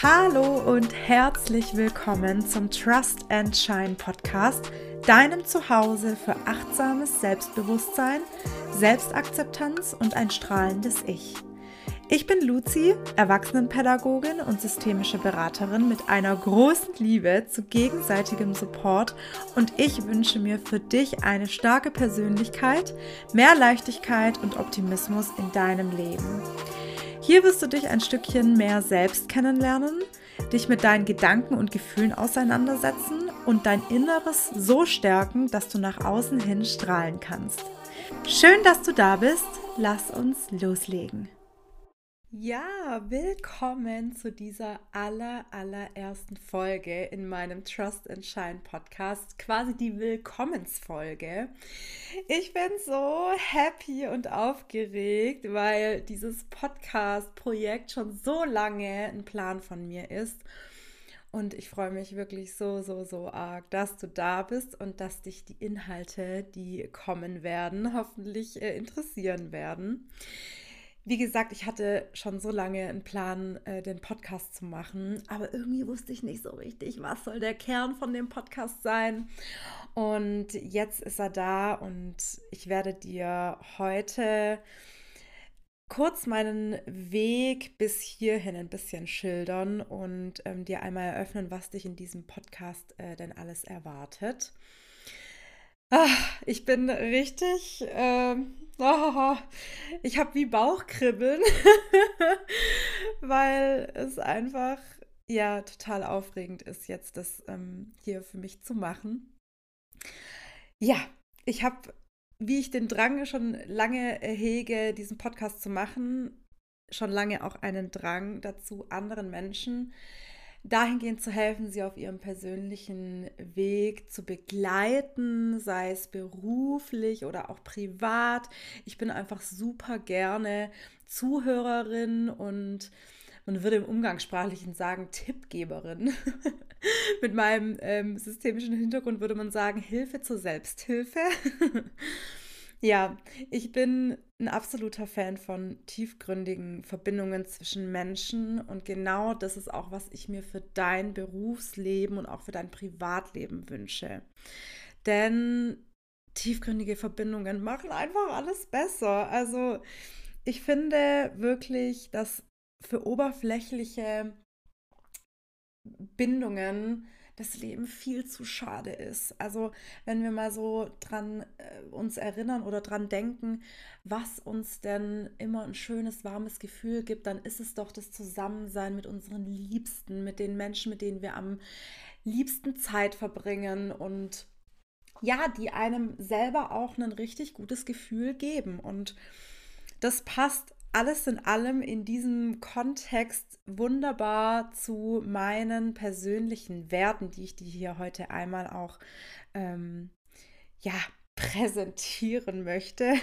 Hallo und herzlich willkommen zum Trust and Shine Podcast, deinem Zuhause für achtsames Selbstbewusstsein, Selbstakzeptanz und ein strahlendes Ich. Ich bin Luzi, Erwachsenenpädagogin und systemische Beraterin mit einer großen Liebe zu gegenseitigem Support und ich wünsche mir für dich eine starke Persönlichkeit, mehr Leichtigkeit und Optimismus in deinem Leben. Hier wirst du dich ein Stückchen mehr selbst kennenlernen, dich mit deinen Gedanken und Gefühlen auseinandersetzen und dein Inneres so stärken, dass du nach außen hin strahlen kannst. Schön, dass du da bist. Lass uns loslegen. Ja, willkommen zu dieser aller, allerersten Folge in meinem Trust and Shine Podcast, quasi die Willkommensfolge. Ich bin so happy und aufgeregt, weil dieses Podcast-Projekt schon so lange ein Plan von mir ist. Und ich freue mich wirklich so, so, so arg, dass du da bist und dass dich die Inhalte, die kommen werden, hoffentlich äh, interessieren werden. Wie gesagt, ich hatte schon so lange einen Plan, äh, den Podcast zu machen, aber irgendwie wusste ich nicht so richtig, was soll der Kern von dem Podcast sein. Und jetzt ist er da und ich werde dir heute kurz meinen Weg bis hierhin ein bisschen schildern und ähm, dir einmal eröffnen, was dich in diesem Podcast äh, denn alles erwartet. Ach, ich bin richtig. Ähm, oh, ich habe wie Bauchkribbeln, weil es einfach ja total aufregend ist, jetzt das ähm, hier für mich zu machen. Ja, ich habe, wie ich den Drang schon lange hege, diesen Podcast zu machen, schon lange auch einen Drang dazu, anderen Menschen dahingehend zu helfen, sie auf ihrem persönlichen Weg zu begleiten, sei es beruflich oder auch privat. Ich bin einfach super gerne Zuhörerin und man würde im Umgangssprachlichen sagen Tippgeberin. Mit meinem ähm, systemischen Hintergrund würde man sagen Hilfe zur Selbsthilfe. Ja, ich bin ein absoluter Fan von tiefgründigen Verbindungen zwischen Menschen und genau das ist auch, was ich mir für dein Berufsleben und auch für dein Privatleben wünsche. Denn tiefgründige Verbindungen machen einfach alles besser. Also ich finde wirklich, dass für oberflächliche Bindungen das Leben viel zu schade ist. Also wenn wir mal so dran äh, uns erinnern oder dran denken, was uns denn immer ein schönes, warmes Gefühl gibt, dann ist es doch das Zusammensein mit unseren Liebsten, mit den Menschen, mit denen wir am liebsten Zeit verbringen und ja, die einem selber auch ein richtig gutes Gefühl geben. Und das passt alles in allem in diesem Kontext wunderbar zu meinen persönlichen Werten, die ich dir hier heute einmal auch ähm, ja, präsentieren möchte.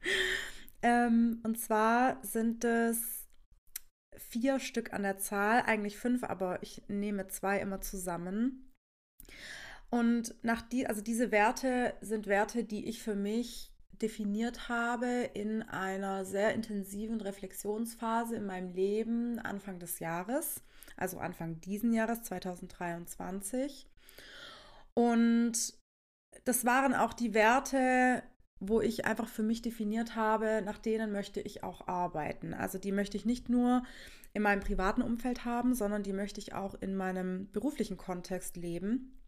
ähm, und zwar sind es vier Stück an der Zahl, eigentlich fünf, aber ich nehme zwei immer zusammen. Und nach die, also diese Werte sind Werte, die ich für mich definiert habe in einer sehr intensiven Reflexionsphase in meinem Leben Anfang des Jahres, also Anfang diesen Jahres 2023. Und das waren auch die Werte, wo ich einfach für mich definiert habe, nach denen möchte ich auch arbeiten. Also die möchte ich nicht nur in meinem privaten Umfeld haben, sondern die möchte ich auch in meinem beruflichen Kontext leben.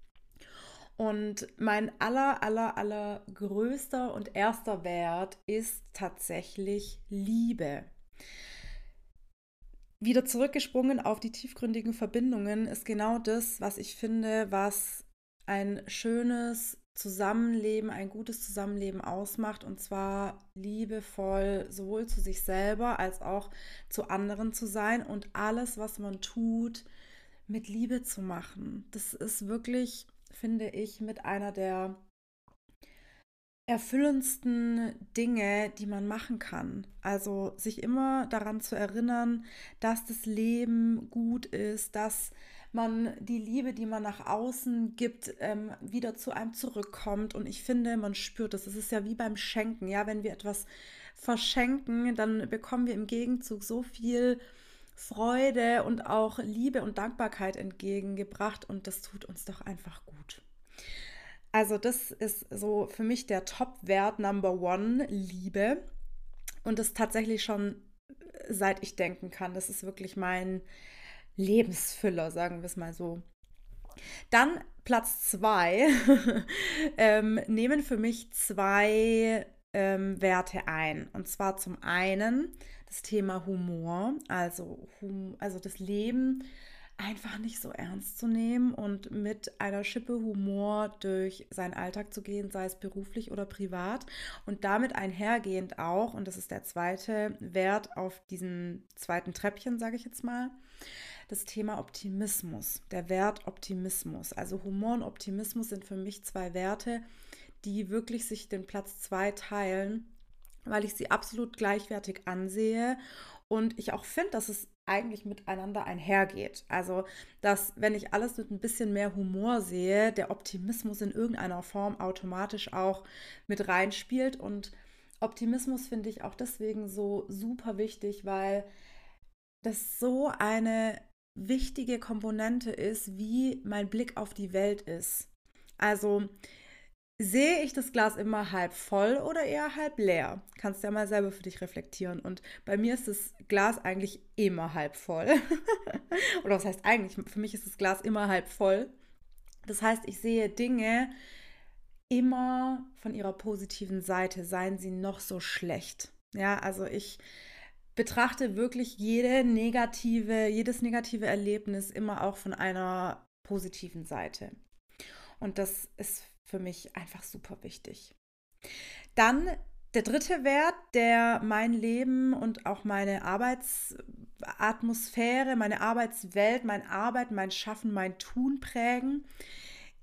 Und mein aller, aller, aller größter und erster Wert ist tatsächlich Liebe. Wieder zurückgesprungen auf die tiefgründigen Verbindungen ist genau das, was ich finde, was ein schönes Zusammenleben, ein gutes Zusammenleben ausmacht und zwar liebevoll sowohl zu sich selber als auch zu anderen zu sein und alles, was man tut, mit Liebe zu machen. Das ist wirklich finde ich, mit einer der erfüllendsten Dinge, die man machen kann. Also sich immer daran zu erinnern, dass das Leben gut ist, dass man die Liebe, die man nach außen gibt, ähm, wieder zu einem zurückkommt. Und ich finde, man spürt das. Es ist ja wie beim Schenken. Ja, wenn wir etwas verschenken, dann bekommen wir im Gegenzug so viel Freude und auch Liebe und Dankbarkeit entgegengebracht und das tut uns doch einfach gut. Also das ist so für mich der Top-Wert Number One, Liebe. Und das tatsächlich schon seit ich denken kann. Das ist wirklich mein Lebensfüller, sagen wir es mal so. Dann Platz zwei ähm, nehmen für mich zwei ähm, Werte ein. Und zwar zum einen das Thema Humor, also, hum also das Leben einfach nicht so ernst zu nehmen und mit einer Schippe Humor durch seinen Alltag zu gehen, sei es beruflich oder privat. Und damit einhergehend auch, und das ist der zweite Wert auf diesem zweiten Treppchen, sage ich jetzt mal, das Thema Optimismus, der Wert Optimismus. Also Humor und Optimismus sind für mich zwei Werte, die wirklich sich den Platz zwei teilen, weil ich sie absolut gleichwertig ansehe und ich auch finde, dass es eigentlich miteinander einhergeht. Also, dass wenn ich alles mit ein bisschen mehr Humor sehe, der Optimismus in irgendeiner Form automatisch auch mit reinspielt. Und Optimismus finde ich auch deswegen so super wichtig, weil das so eine wichtige Komponente ist, wie mein Blick auf die Welt ist. Also, Sehe ich das Glas immer halb voll oder eher halb leer? Kannst du ja mal selber für dich reflektieren. Und bei mir ist das Glas eigentlich immer halb voll. oder was heißt eigentlich? Für mich ist das Glas immer halb voll. Das heißt, ich sehe Dinge immer von ihrer positiven Seite, seien sie noch so schlecht. Ja, also ich betrachte wirklich jede negative, jedes negative Erlebnis immer auch von einer positiven Seite. Und das ist für mich einfach super wichtig. Dann der dritte Wert, der mein Leben und auch meine Arbeitsatmosphäre, meine Arbeitswelt, mein Arbeiten, mein Schaffen, mein Tun prägen,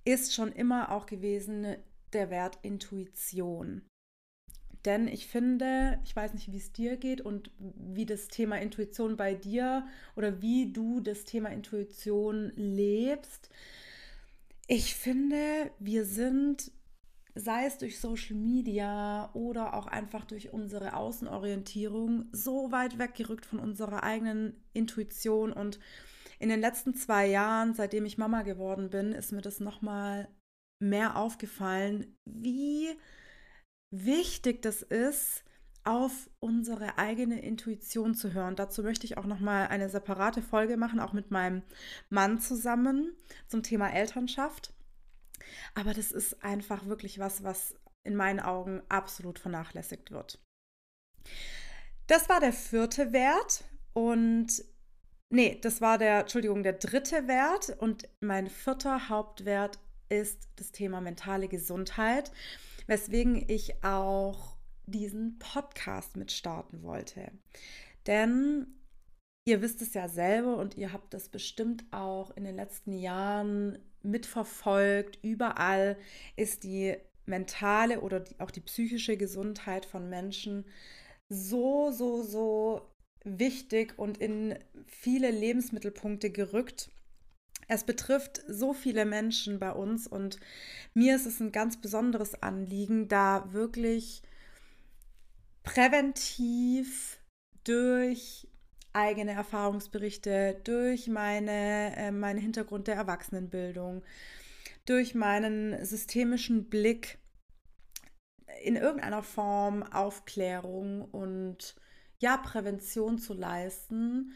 ist schon immer auch gewesen der Wert Intuition. Denn ich finde, ich weiß nicht, wie es dir geht und wie das Thema Intuition bei dir oder wie du das Thema Intuition lebst. Ich finde, wir sind, sei es durch Social Media oder auch einfach durch unsere Außenorientierung, so weit weggerückt von unserer eigenen Intuition. Und in den letzten zwei Jahren, seitdem ich Mama geworden bin, ist mir das nochmal mehr aufgefallen, wie wichtig das ist, auf unsere eigene Intuition zu hören. Dazu möchte ich auch noch mal eine separate Folge machen, auch mit meinem Mann zusammen zum Thema Elternschaft. Aber das ist einfach wirklich was, was in meinen Augen absolut vernachlässigt wird. Das war der vierte Wert und nee, das war der, Entschuldigung, der dritte Wert und mein vierter Hauptwert ist das Thema mentale Gesundheit, weswegen ich auch diesen Podcast mit starten wollte. Denn ihr wisst es ja selber und ihr habt das bestimmt auch in den letzten Jahren mitverfolgt. Überall ist die mentale oder die, auch die psychische Gesundheit von Menschen so, so, so wichtig und in viele Lebensmittelpunkte gerückt. Es betrifft so viele Menschen bei uns und mir ist es ein ganz besonderes Anliegen, da wirklich präventiv durch eigene Erfahrungsberichte, durch meine, äh, meinen Hintergrund der Erwachsenenbildung, durch meinen systemischen Blick in irgendeiner Form Aufklärung und ja, Prävention zu leisten.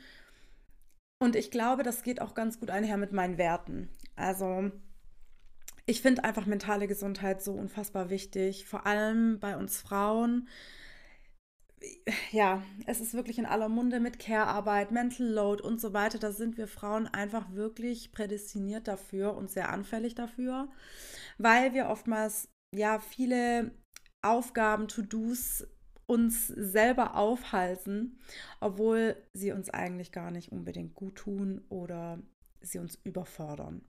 Und ich glaube, das geht auch ganz gut einher mit meinen Werten. Also ich finde einfach mentale Gesundheit so unfassbar wichtig, vor allem bei uns Frauen ja, es ist wirklich in aller Munde mit Care-Arbeit, Mental Load und so weiter. Da sind wir Frauen einfach wirklich prädestiniert dafür und sehr anfällig dafür, weil wir oftmals ja viele Aufgaben, To-Dos uns selber aufhalten, obwohl sie uns eigentlich gar nicht unbedingt gut tun oder sie uns überfordern.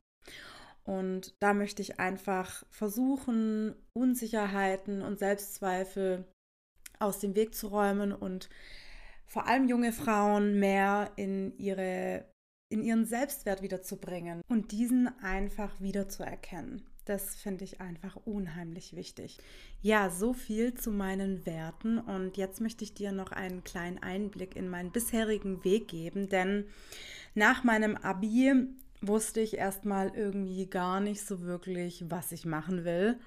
Und da möchte ich einfach versuchen, Unsicherheiten und Selbstzweifel aus dem Weg zu räumen und vor allem junge Frauen mehr in ihre in ihren Selbstwert wiederzubringen und diesen einfach wieder zu erkennen. Das finde ich einfach unheimlich wichtig. Ja, so viel zu meinen Werten und jetzt möchte ich dir noch einen kleinen Einblick in meinen bisherigen Weg geben, denn nach meinem Abi wusste ich erstmal irgendwie gar nicht so wirklich, was ich machen will.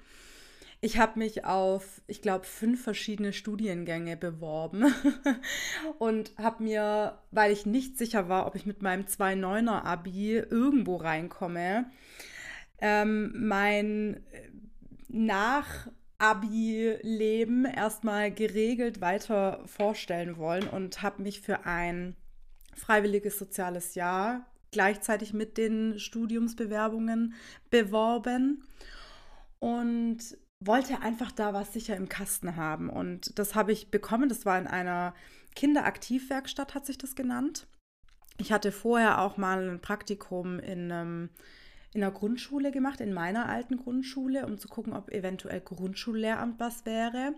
Ich habe mich auf, ich glaube, fünf verschiedene Studiengänge beworben und habe mir, weil ich nicht sicher war, ob ich mit meinem 2.9er Abi irgendwo reinkomme, ähm, mein nach Abi-Leben erstmal geregelt weiter vorstellen wollen und habe mich für ein freiwilliges soziales Jahr gleichzeitig mit den Studiumsbewerbungen beworben. Und wollte einfach da was sicher im Kasten haben. Und das habe ich bekommen. Das war in einer Kinderaktivwerkstatt, hat sich das genannt. Ich hatte vorher auch mal ein Praktikum in einem in der Grundschule gemacht, in meiner alten Grundschule, um zu gucken, ob eventuell Grundschullehramt was wäre.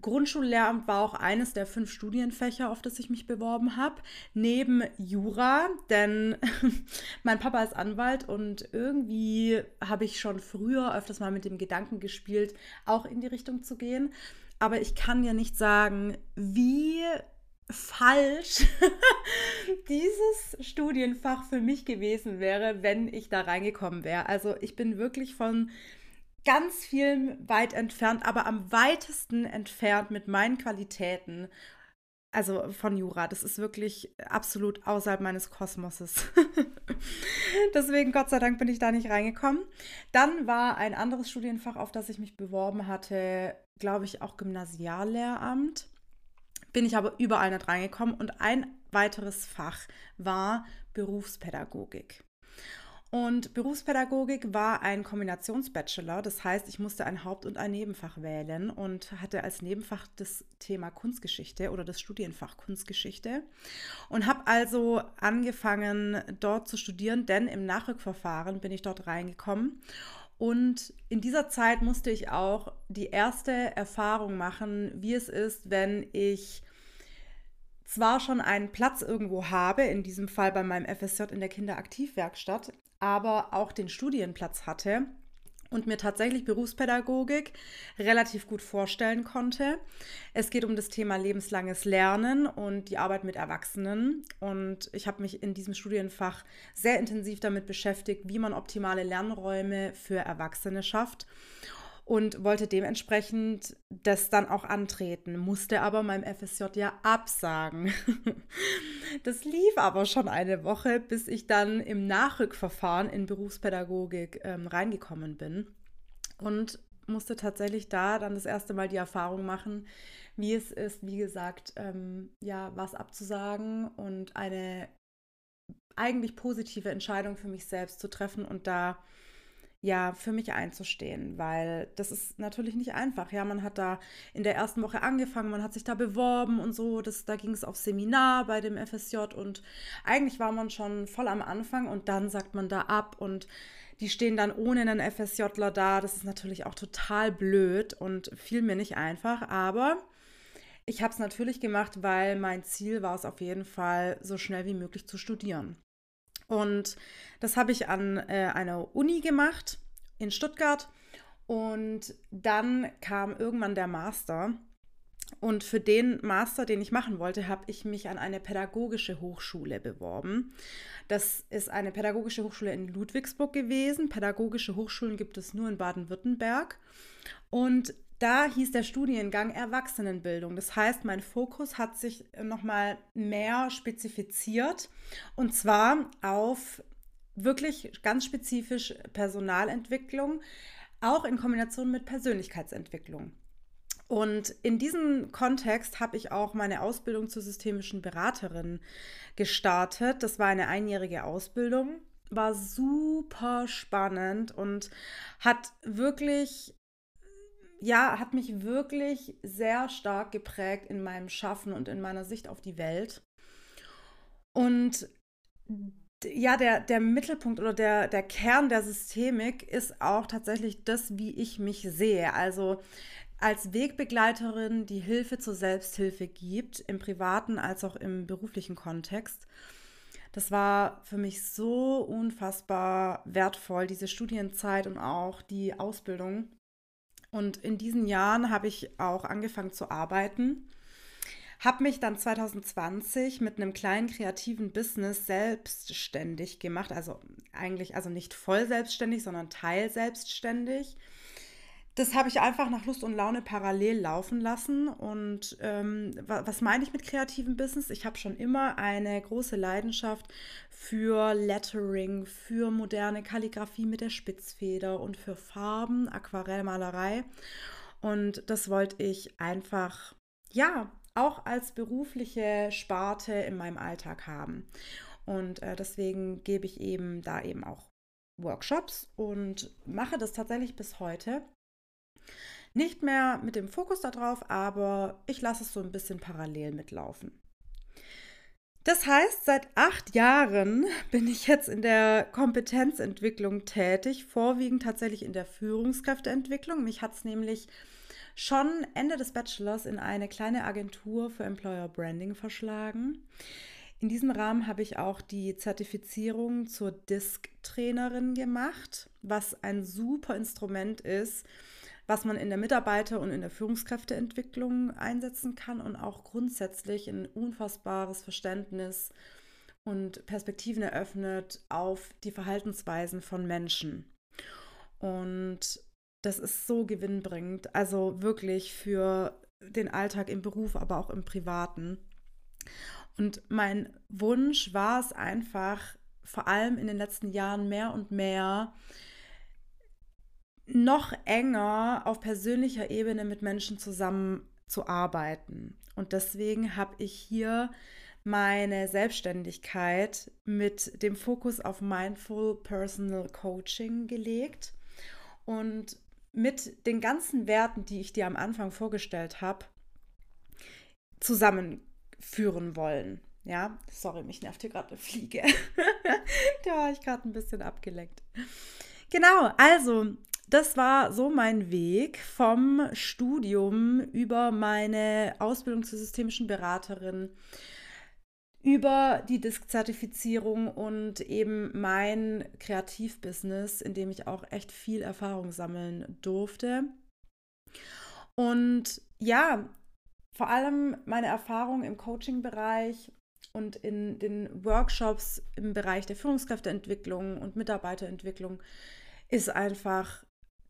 Grundschullehramt war auch eines der fünf Studienfächer, auf das ich mich beworben habe, neben Jura, denn mein Papa ist Anwalt und irgendwie habe ich schon früher öfters mal mit dem Gedanken gespielt, auch in die Richtung zu gehen. Aber ich kann ja nicht sagen, wie falsch dieses Studienfach für mich gewesen wäre, wenn ich da reingekommen wäre. Also ich bin wirklich von ganz vielen weit entfernt, aber am weitesten entfernt mit meinen Qualitäten. Also von Jura, das ist wirklich absolut außerhalb meines Kosmoses. Deswegen, Gott sei Dank, bin ich da nicht reingekommen. Dann war ein anderes Studienfach, auf das ich mich beworben hatte, glaube ich, auch Gymnasiallehramt bin ich aber überall nicht reingekommen. Und ein weiteres Fach war Berufspädagogik. Und Berufspädagogik war ein Kombinationsbachelor. Das heißt, ich musste ein Haupt- und ein Nebenfach wählen und hatte als Nebenfach das Thema Kunstgeschichte oder das Studienfach Kunstgeschichte. Und habe also angefangen, dort zu studieren, denn im Nachrückverfahren bin ich dort reingekommen. Und in dieser Zeit musste ich auch die erste Erfahrung machen, wie es ist, wenn ich zwar schon einen Platz irgendwo habe, in diesem Fall bei meinem FSJ in der Kinderaktivwerkstatt, aber auch den Studienplatz hatte und mir tatsächlich Berufspädagogik relativ gut vorstellen konnte. Es geht um das Thema lebenslanges Lernen und die Arbeit mit Erwachsenen. Und ich habe mich in diesem Studienfach sehr intensiv damit beschäftigt, wie man optimale Lernräume für Erwachsene schafft und wollte dementsprechend das dann auch antreten, musste aber meinem FSJ ja absagen. Das lief aber schon eine Woche, bis ich dann im Nachrückverfahren in Berufspädagogik ähm, reingekommen bin und musste tatsächlich da dann das erste Mal die Erfahrung machen, wie es ist, wie gesagt, ähm, ja, was abzusagen und eine eigentlich positive Entscheidung für mich selbst zu treffen und da ja, für mich einzustehen, weil das ist natürlich nicht einfach. Ja, man hat da in der ersten Woche angefangen, man hat sich da beworben und so. Das, da ging es auf Seminar bei dem FSJ und eigentlich war man schon voll am Anfang und dann sagt man da ab und die stehen dann ohne einen FSJler da. Das ist natürlich auch total blöd und fiel mir nicht einfach, aber ich habe es natürlich gemacht, weil mein Ziel war es auf jeden Fall, so schnell wie möglich zu studieren. Und das habe ich an äh, einer Uni gemacht in Stuttgart. Und dann kam irgendwann der Master. Und für den Master, den ich machen wollte, habe ich mich an eine pädagogische Hochschule beworben. Das ist eine pädagogische Hochschule in Ludwigsburg gewesen. Pädagogische Hochschulen gibt es nur in Baden-Württemberg. Und da hieß der Studiengang Erwachsenenbildung. Das heißt, mein Fokus hat sich nochmal mehr spezifiziert und zwar auf wirklich ganz spezifisch Personalentwicklung, auch in Kombination mit Persönlichkeitsentwicklung. Und in diesem Kontext habe ich auch meine Ausbildung zur systemischen Beraterin gestartet. Das war eine einjährige Ausbildung, war super spannend und hat wirklich ja, hat mich wirklich sehr stark geprägt in meinem Schaffen und in meiner Sicht auf die Welt. Und ja, der, der Mittelpunkt oder der, der Kern der Systemik ist auch tatsächlich das, wie ich mich sehe. Also als Wegbegleiterin, die Hilfe zur Selbsthilfe gibt, im privaten als auch im beruflichen Kontext. Das war für mich so unfassbar wertvoll, diese Studienzeit und auch die Ausbildung. Und in diesen Jahren habe ich auch angefangen zu arbeiten habe mich dann 2020 mit einem kleinen kreativen Business selbstständig gemacht. Also eigentlich, also nicht voll selbstständig, sondern teil selbstständig. Das habe ich einfach nach Lust und Laune parallel laufen lassen. Und ähm, was meine ich mit kreativem Business? Ich habe schon immer eine große Leidenschaft für Lettering, für moderne Kalligrafie mit der Spitzfeder und für Farben, Aquarellmalerei. Und das wollte ich einfach, ja, auch als berufliche Sparte in meinem Alltag haben. Und äh, deswegen gebe ich eben da eben auch Workshops und mache das tatsächlich bis heute. Nicht mehr mit dem Fokus darauf, aber ich lasse es so ein bisschen parallel mitlaufen. Das heißt, seit acht Jahren bin ich jetzt in der Kompetenzentwicklung tätig, vorwiegend tatsächlich in der Führungskräfteentwicklung. Mich hat es nämlich schon Ende des Bachelors in eine kleine Agentur für Employer Branding verschlagen. In diesem Rahmen habe ich auch die Zertifizierung zur Disk-Trainerin gemacht, was ein super Instrument ist, was man in der Mitarbeiter- und in der Führungskräfteentwicklung einsetzen kann und auch grundsätzlich ein unfassbares Verständnis und Perspektiven eröffnet auf die Verhaltensweisen von Menschen. Und das ist so gewinnbringend. Also wirklich für den Alltag im Beruf, aber auch im Privaten. Und mein Wunsch war es einfach, vor allem in den letzten Jahren mehr und mehr noch enger auf persönlicher Ebene mit Menschen zusammenzuarbeiten. Und deswegen habe ich hier meine Selbstständigkeit mit dem Fokus auf Mindful Personal Coaching gelegt. Und mit den ganzen Werten, die ich dir am Anfang vorgestellt habe, zusammenführen wollen. Ja, sorry, mich nervt hier gerade eine Fliege. da war ich gerade ein bisschen abgelenkt. Genau, also das war so mein Weg vom Studium über meine Ausbildung zur systemischen Beraterin über die Disk-Zertifizierung und eben mein Kreativbusiness, in dem ich auch echt viel Erfahrung sammeln durfte. Und ja, vor allem meine Erfahrung im Coaching-Bereich und in den Workshops im Bereich der Führungskräfteentwicklung und Mitarbeiterentwicklung ist einfach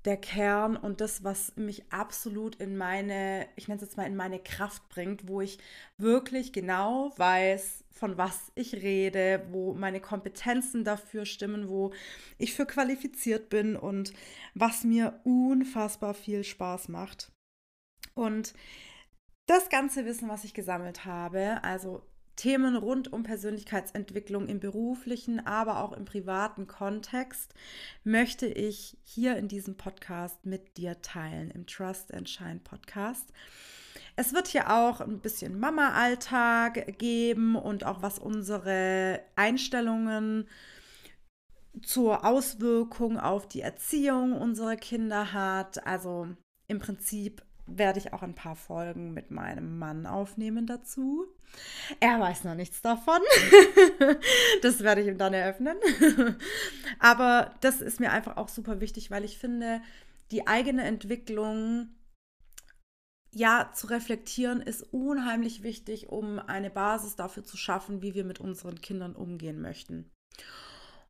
der Kern und das, was mich absolut in meine, ich nenne es jetzt mal in meine Kraft bringt, wo ich wirklich genau weiß, von was ich rede, wo meine Kompetenzen dafür stimmen, wo ich für qualifiziert bin und was mir unfassbar viel Spaß macht. Und das ganze Wissen, was ich gesammelt habe, also Themen rund um Persönlichkeitsentwicklung im beruflichen, aber auch im privaten Kontext möchte ich hier in diesem Podcast mit dir teilen, im Trust and Shine Podcast. Es wird hier auch ein bisschen Mama-Alltag geben und auch was unsere Einstellungen zur Auswirkung auf die Erziehung unserer Kinder hat. Also im Prinzip werde ich auch ein paar Folgen mit meinem Mann aufnehmen dazu. Er weiß noch nichts davon. das werde ich ihm dann eröffnen. Aber das ist mir einfach auch super wichtig, weil ich finde, die eigene Entwicklung ja zu reflektieren ist unheimlich wichtig, um eine Basis dafür zu schaffen, wie wir mit unseren Kindern umgehen möchten.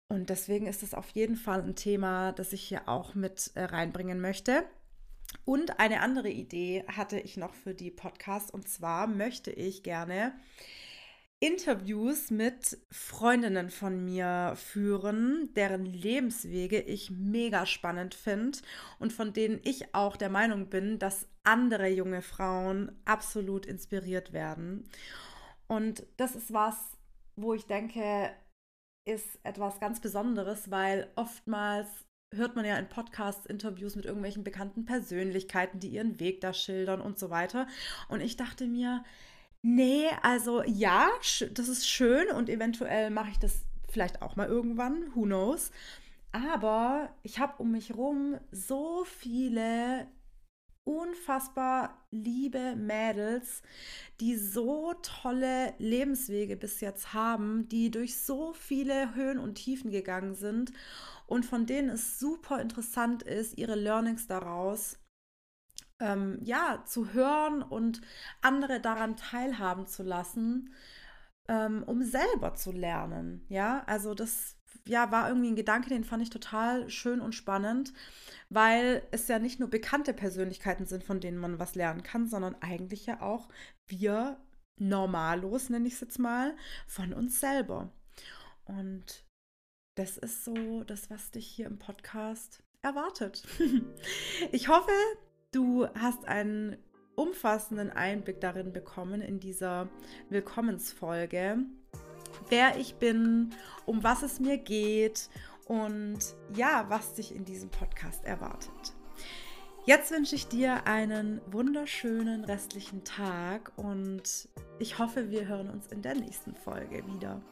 Und deswegen ist es auf jeden Fall ein Thema, das ich hier auch mit äh, reinbringen möchte. Und eine andere Idee hatte ich noch für die Podcasts und zwar möchte ich gerne Interviews mit Freundinnen von mir führen, deren Lebenswege ich mega spannend finde und von denen ich auch der Meinung bin, dass andere junge Frauen absolut inspiriert werden. Und das ist was, wo ich denke, ist etwas ganz Besonderes, weil oftmals hört man ja in Podcasts Interviews mit irgendwelchen bekannten Persönlichkeiten, die ihren Weg da schildern und so weiter. Und ich dachte mir, nee, also ja, das ist schön und eventuell mache ich das vielleicht auch mal irgendwann, who knows. Aber ich habe um mich rum so viele unfassbar liebe Mädels, die so tolle Lebenswege bis jetzt haben, die durch so viele Höhen und Tiefen gegangen sind und von denen es super interessant ist, ihre Learnings daraus ähm, ja zu hören und andere daran teilhaben zu lassen, ähm, um selber zu lernen. Ja, also das ja, war irgendwie ein Gedanke, den fand ich total schön und spannend, weil es ja nicht nur bekannte Persönlichkeiten sind, von denen man was lernen kann, sondern eigentlich ja auch wir Normalos, nenne ich es jetzt mal, von uns selber. Und das ist so das, was dich hier im Podcast erwartet. ich hoffe, du hast einen umfassenden Einblick darin bekommen in dieser Willkommensfolge wer ich bin, um was es mir geht und ja, was dich in diesem Podcast erwartet. Jetzt wünsche ich dir einen wunderschönen restlichen Tag und ich hoffe, wir hören uns in der nächsten Folge wieder.